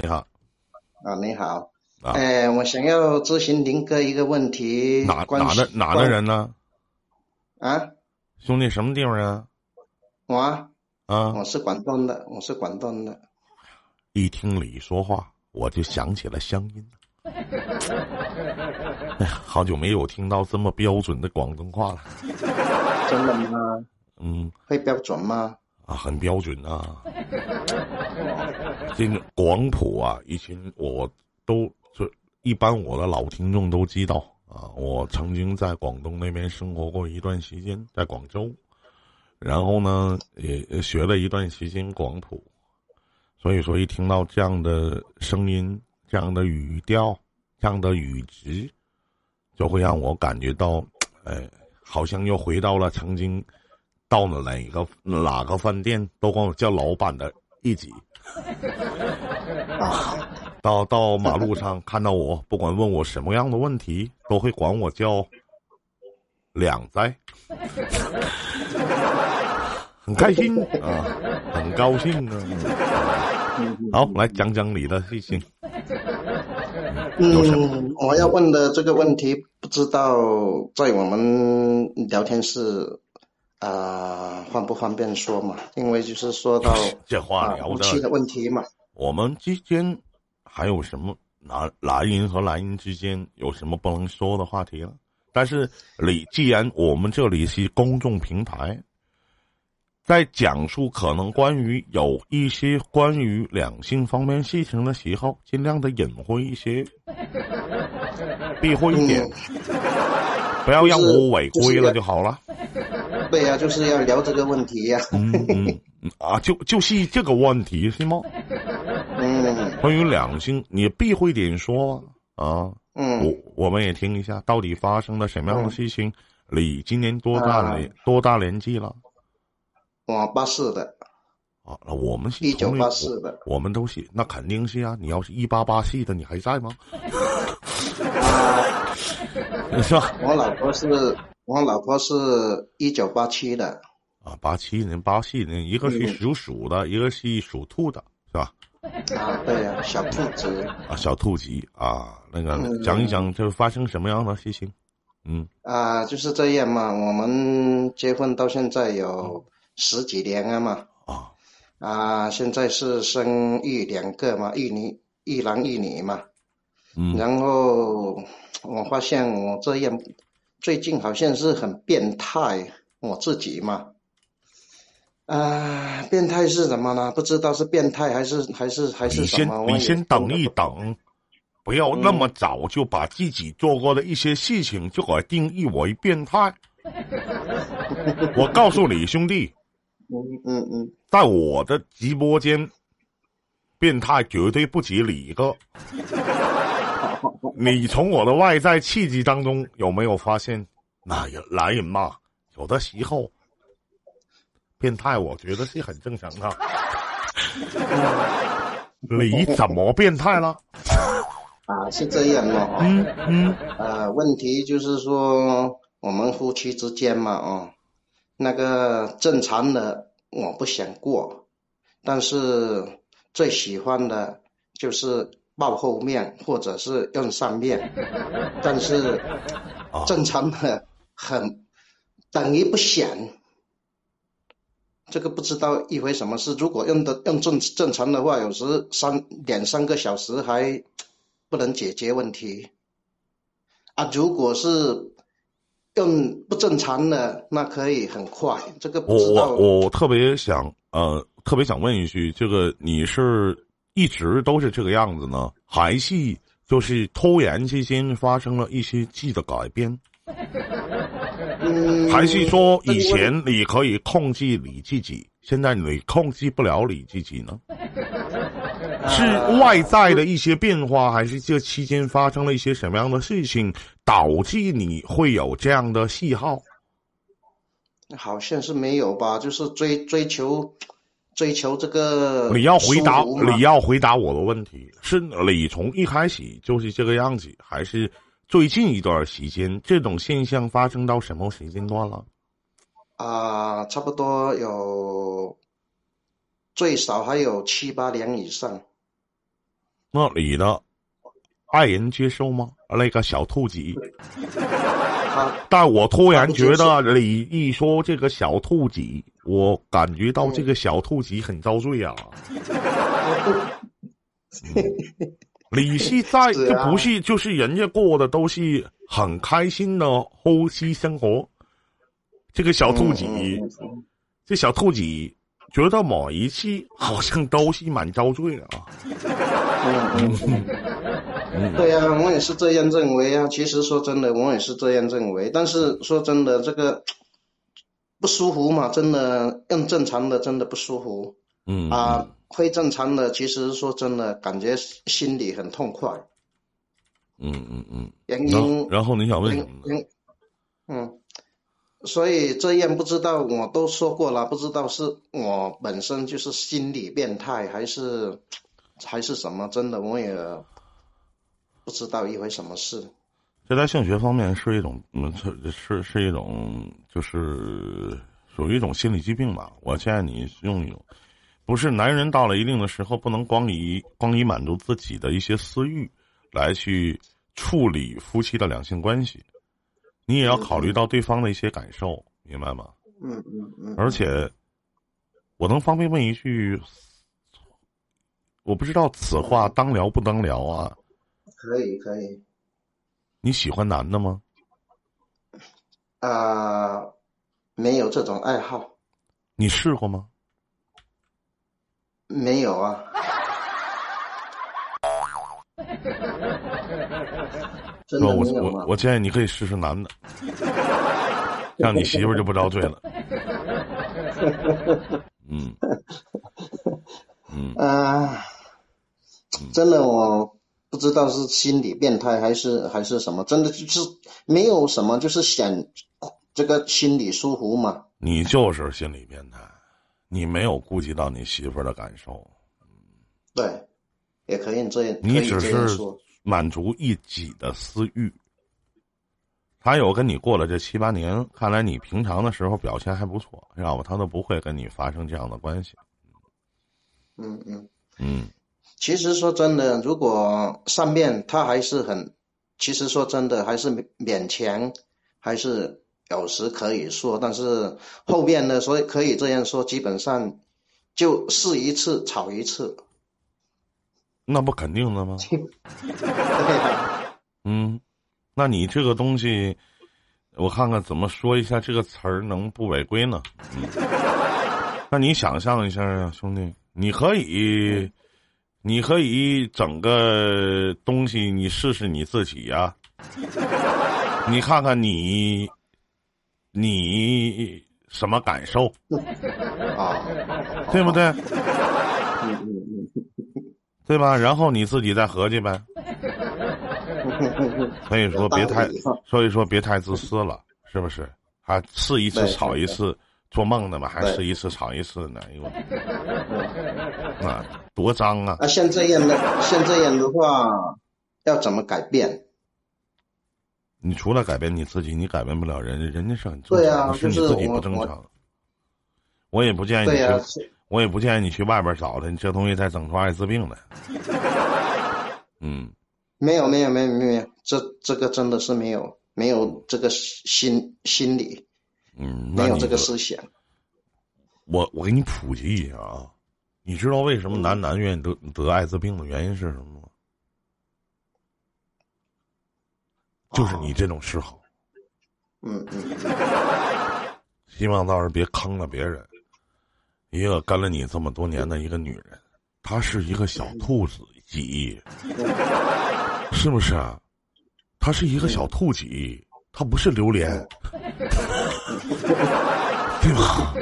你好，啊，你好，啊哎，我想要咨询林哥一个问题，哪关哪的哪的人呢？啊？兄弟，什么地方人啊？我啊，啊，我是广东的，我是广东的。一听你说话，我就想起了乡音。哎呀，好久没有听到这么标准的广东话了。真的吗？嗯，会标准吗？啊，很标准啊。这个广普啊，以前我都就一般我的老听众都知道啊，我曾经在广东那边生活过一段时间，在广州，然后呢也学了一段时间广普，所以说一听到这样的声音、这样的语调、这样的语值，就会让我感觉到，哎，好像又回到了曾经到了哪个哪个饭店都管我叫老板的一级。啊，到到马路上看到我，不管问我什么样的问题，都会管我叫两灾，很开心啊，很高兴啊。好，来讲讲你的事情。嗯，我要问的这个问题，不知道在我们聊天室啊、方不方便说嘛？因为就是说到这话啊聊的的，问题嘛。我们之间还有什么男男人和男人之间有什么不能说的话题了？但是你既然我们这里是公众平台，在讲述可能关于有一些关于两性方面事情的时候，尽量的隐晦一些，避讳一点，不要让我违规了就好了。要聊这个问题呀、嗯嗯嗯啊，就就是这个问题是吗？嗯关于两性，你避讳点说啊。嗯，我我们也听一下，到底发生了什么样的事情？你今年多大啊年、多大年纪了？我八四的，啊，那我们是一九八四的。我，我们都是，那肯定是啊。你要是一八八四的，你还在吗？是吧？我老婆是，我老婆是一九八七的。啊，八七年、八七年，一个是嗯属鼠的，一个是属兔的，是吧？啊，对呀、小兔子啊，小兔吉啊，那个嗯讲一讲，就是发生什么样的事情？嗯，啊，就是这样嘛。我们结婚到现在有十几年了嘛。啊，啊，现在是生育两个嘛，一女一男一女嘛。嗯，然后我发现我这样最近好像是很变态，我自己嘛。啊，变态是什么呢？不知道是变态还是还是还是你先什么？你先你先等一等，不要那么早就把自己做过的一些事情就给定义为变态。我告诉你，兄弟，嗯嗯嗯，在我的直播间，变态绝对不止你一个。你从我的外在气质当中有没有发现，那男人嘛，有的时候变态，我觉得是很正常的。你怎么变态了？啊，是这样哦。嗯嗯呃，问题就是说我们夫妻之间嘛，哦，那个正常的我不想过，但是最喜欢的就是抱后面或者是用上面，但是啊正常的很等于不响。这个不知道一回什么事。如果用的用正正常的话，有时三两三个小时还不能解决问题啊。如果是用不正常的，那可以很快。这个不我知道我我特别想呃，特别想问一句，这个你是一直都是这个样子呢，还是就是突然之间发生了一些质的改变？嗯，还是说以前你可以控制你自己，现在你控制不了你自己呢？是外在的一些变化，还是这期间发生了一些什么样的事情，导致你会有这样的喜好？好像是没有吧？就是追追求追求这个你要回答，你要回答我的问题，是你从一开始就是这个样子，还是最近一段时间这种现象发生到什么时间段了？啊、差不多有最少还有七八年以上。那你的爱人接受吗？那个小兔子。他但我突然觉得你一说这个小兔子，我感觉到这个小兔子很遭罪啊。你是在这不是就是人家过的都是很开心的呼吸生活，这个小兔子，这小兔子觉得某一次好像都是蛮遭罪的啊。对呀、我也是这样认为啊。其实说真的，我也是这样认为。但是说真的，这个不舒服嘛，真的用正常的真的不舒服嗯啊。非正常的，其实说真的，感觉心里很痛快。嗯嗯嗯，原然后因然后你想问什么呢？嗯，所以这样不知道，我都说过了，不知道是我本身就是心理变态，还是还是什么？真的我也不知道一回什么事。这在性学方面是一种，嗯，是是是一种，就是属于一种心理疾病吧。我建议你用一种，不是男人到了一定的时候，不能光以光以满足自己的一些私欲来去处理夫妻的两性关系，你也要考虑到对方的一些感受，明白吗？嗯嗯嗯。而且，我能方便问一句，我不知道此话当聊不当聊啊？可以可以你喜欢男的吗？啊、没有这种爱好，你试过吗？没有啊。我？我我建议你可以试试男的，让你媳妇就不遭罪了。嗯嗯，啊，真的我不知道是心理变态还是还是什么，真的就是没有什么，就是想这个心理舒服嘛。你就是心理变态，你没有顾及到你媳妇儿的感受，对，也可以这样，你只是。满足一己的私欲。还有跟你过了这七八年，看来你平常的时候表现还不错，要不他都不会跟你发生这样的关系。嗯嗯。嗯其实说真的，如果上面他还是很，其实说真的还是勉勉强，还是有时可以说，但是后面呢，所以可以这样说，基本上就试一次吵一次。那不肯定的吗？嗯，那你这个东西，我看看怎么说一下这个词儿能不违规呢？嗯，那你想象一下啊，兄弟，你可以，你可以整个东西，你试试你自己呀、你看看你，你什么感受，啊，对不对？对吧？然后你自己再合计呗。嗯，所以说别太所以说别太自私了，是不是？啊试一次少一次，做梦呢嘛，还对试一次尝一次呢？哎呦，那多脏啊！啊，像这样的，像这样的话，要怎么改变？你除了改变你自己，你改变不了人家，人家是很正对常是是你自己不正常。我也不建议你去，我也不建议你去外边找他，你这东西再整出艾滋病来。嗯，没有没有没有没有，这这个真的是没有没有这个心心理，嗯，那没有这个思想。我我给你普及一下啊，你知道为什么男男愿意得得艾滋病的原因是什么吗？就是你这种嗜好，嗯嗯 希望到时候别坑了别人。一个跟了你这么多年的一个女人，她是一个小兔子几，是不是啊？她是一个小兔几，她不是榴莲，对吧？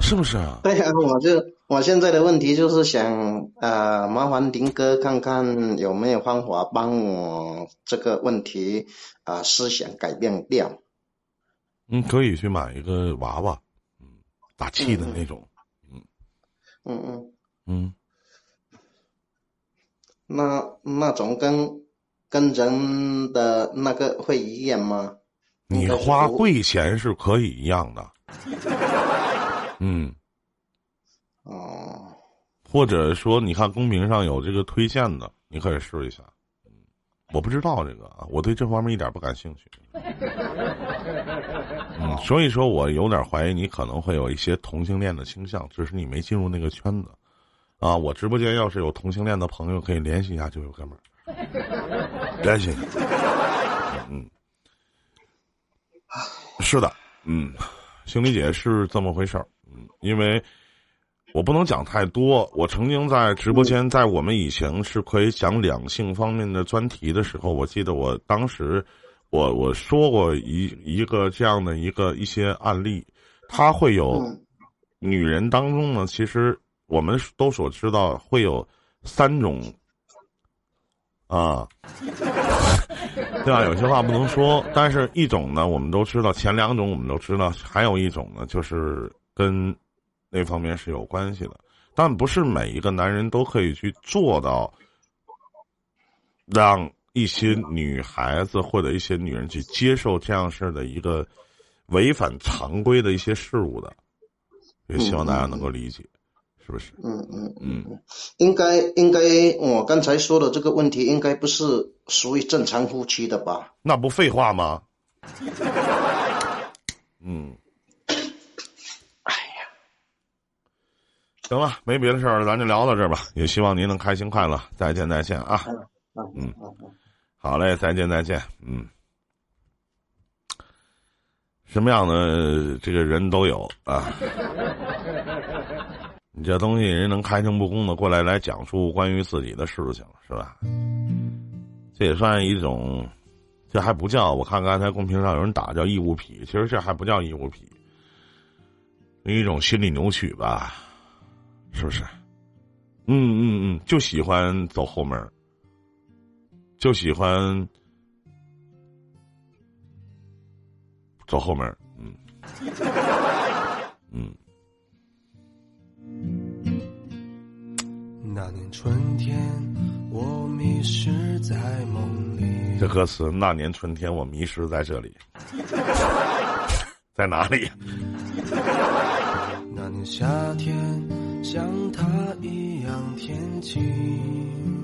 是不是啊？对呀、我就我现在的问题就是想，呃，麻烦林哥看看有没有方法帮我这个问题啊、呃思想改变掉。嗯，可以去买一个娃娃，嗯，打气的那种，嗯嗯嗯，嗯，那那种跟跟人的那个会一样吗？你花贵钱是可以一样的，嗯，哦，或者说你看公屏上有这个推荐的，你可以试一下。我不知道这个啊，我对这方面一点不感兴趣。嗯，所以说我有点怀疑你可能会有一些同性恋的倾向，只是你没进入那个圈子。啊，我直播间要是有同性恋的朋友，可以联系一下，这位哥们儿联系。嗯，是的，嗯，心理姐是这么回事儿。嗯，因为。我不能讲太多。我曾经在直播间，在我们以前是可以讲两性方面的专题的时候，我记得我当时，我我说过一一个这样的一个一些案例，他会有女人当中呢，其实我们都所知道会有三种啊，对吧？有些话不能说，但是一种呢，我们都知道，前两种我们都知道，还有一种呢，就是跟。那方面是有关系的，但不是每一个男人都可以去做到，让一些女孩子或者一些女人去接受这样式的一个违反常规的一些事物的，也希望大家能够理解，是不是？嗯嗯嗯，应该应该，我刚才说的这个问题，应该不是属于正常夫妻的吧？那不废话吗？嗯。行了，没别的事儿了，咱就聊到这儿吧。也希望您能开心快乐，再见再见啊！嗯，好嘞，再见再见。嗯，什么样的这个人都有啊。你这东西人能开诚布公的过来来讲述关于自己的事情，是吧？这也算一种，这还不叫我看刚才公屏上有人打叫义务癖，其实这还不叫义务痞，一种心理扭曲吧。是不是？嗯嗯嗯，就喜欢走后门就喜欢走后门嗯嗯。那年春天，我迷失在梦里。这歌词：那年春天，我迷失在这里，在哪里？那年夏天。像他一样天晴。